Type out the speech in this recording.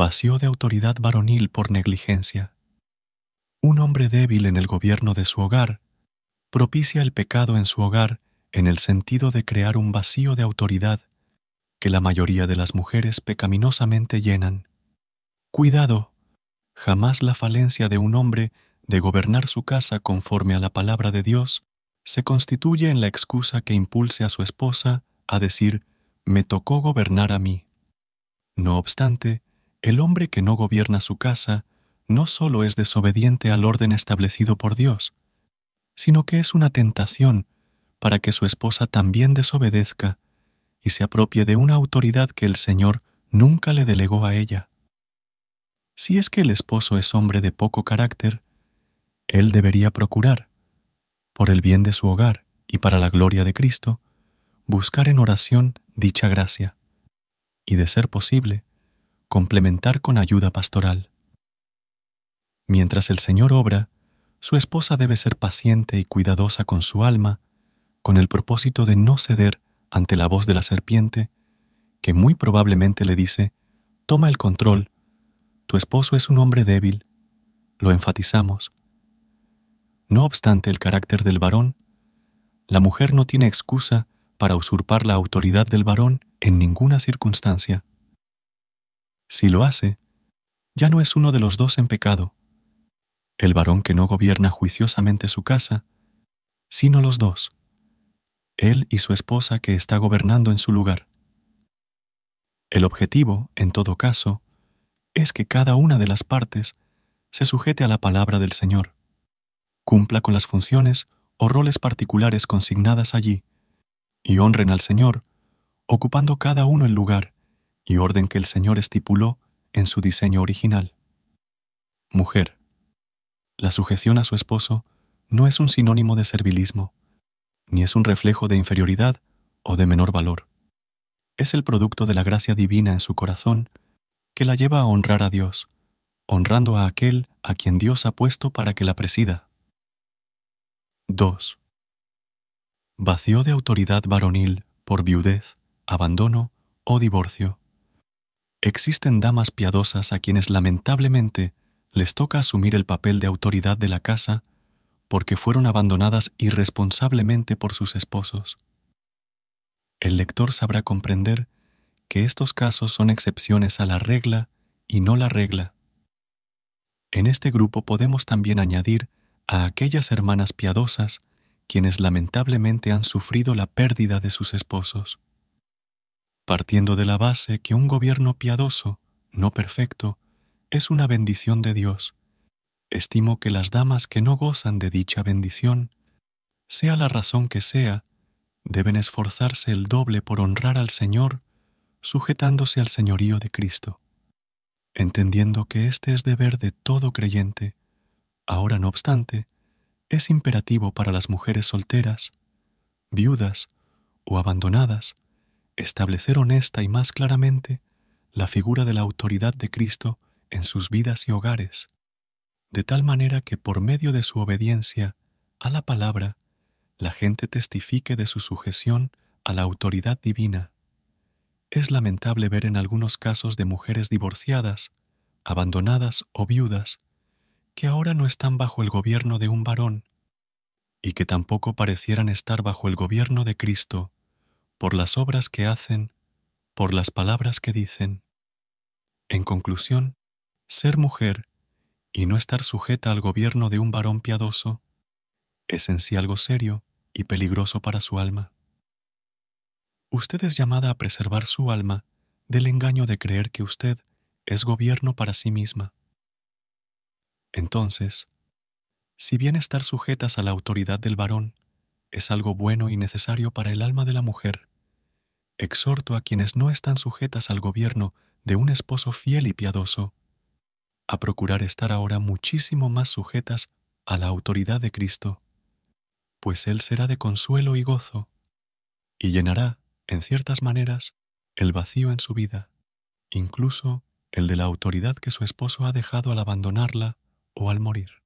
Vacío de autoridad varonil por negligencia. Un hombre débil en el gobierno de su hogar propicia el pecado en su hogar en el sentido de crear un vacío de autoridad que la mayoría de las mujeres pecaminosamente llenan. Cuidado, jamás la falencia de un hombre de gobernar su casa conforme a la palabra de Dios se constituye en la excusa que impulse a su esposa a decir, me tocó gobernar a mí. No obstante, el hombre que no gobierna su casa no solo es desobediente al orden establecido por Dios, sino que es una tentación para que su esposa también desobedezca y se apropie de una autoridad que el Señor nunca le delegó a ella. Si es que el esposo es hombre de poco carácter, él debería procurar, por el bien de su hogar y para la gloria de Cristo, buscar en oración dicha gracia, y de ser posible, complementar con ayuda pastoral. Mientras el Señor obra, su esposa debe ser paciente y cuidadosa con su alma, con el propósito de no ceder ante la voz de la serpiente, que muy probablemente le dice, toma el control, tu esposo es un hombre débil, lo enfatizamos. No obstante el carácter del varón, la mujer no tiene excusa para usurpar la autoridad del varón en ninguna circunstancia. Si lo hace, ya no es uno de los dos en pecado, el varón que no gobierna juiciosamente su casa, sino los dos, él y su esposa que está gobernando en su lugar. El objetivo, en todo caso, es que cada una de las partes se sujete a la palabra del Señor, cumpla con las funciones o roles particulares consignadas allí, y honren al Señor, ocupando cada uno el lugar y orden que el Señor estipuló en su diseño original. Mujer. La sujeción a su esposo no es un sinónimo de servilismo, ni es un reflejo de inferioridad o de menor valor. Es el producto de la gracia divina en su corazón que la lleva a honrar a Dios, honrando a aquel a quien Dios ha puesto para que la presida. 2. Vacío de autoridad varonil por viudez, abandono o divorcio. Existen damas piadosas a quienes lamentablemente les toca asumir el papel de autoridad de la casa porque fueron abandonadas irresponsablemente por sus esposos. El lector sabrá comprender que estos casos son excepciones a la regla y no la regla. En este grupo podemos también añadir a aquellas hermanas piadosas quienes lamentablemente han sufrido la pérdida de sus esposos. Partiendo de la base que un gobierno piadoso, no perfecto, es una bendición de Dios, Estimo que las damas que no gozan de dicha bendición, sea la razón que sea, deben esforzarse el doble por honrar al Señor, sujetándose al señorío de Cristo, entendiendo que este es deber de todo creyente. Ahora, no obstante, es imperativo para las mujeres solteras, viudas o abandonadas, establecer honesta y más claramente la figura de la autoridad de Cristo en sus vidas y hogares de tal manera que por medio de su obediencia a la palabra, la gente testifique de su sujeción a la autoridad divina. Es lamentable ver en algunos casos de mujeres divorciadas, abandonadas o viudas, que ahora no están bajo el gobierno de un varón, y que tampoco parecieran estar bajo el gobierno de Cristo, por las obras que hacen, por las palabras que dicen. En conclusión, ser mujer y no estar sujeta al gobierno de un varón piadoso es en sí algo serio y peligroso para su alma. Usted es llamada a preservar su alma del engaño de creer que usted es gobierno para sí misma. Entonces, si bien estar sujetas a la autoridad del varón es algo bueno y necesario para el alma de la mujer, exhorto a quienes no están sujetas al gobierno de un esposo fiel y piadoso a procurar estar ahora muchísimo más sujetas a la autoridad de Cristo, pues Él será de consuelo y gozo, y llenará, en ciertas maneras, el vacío en su vida, incluso el de la autoridad que su esposo ha dejado al abandonarla o al morir.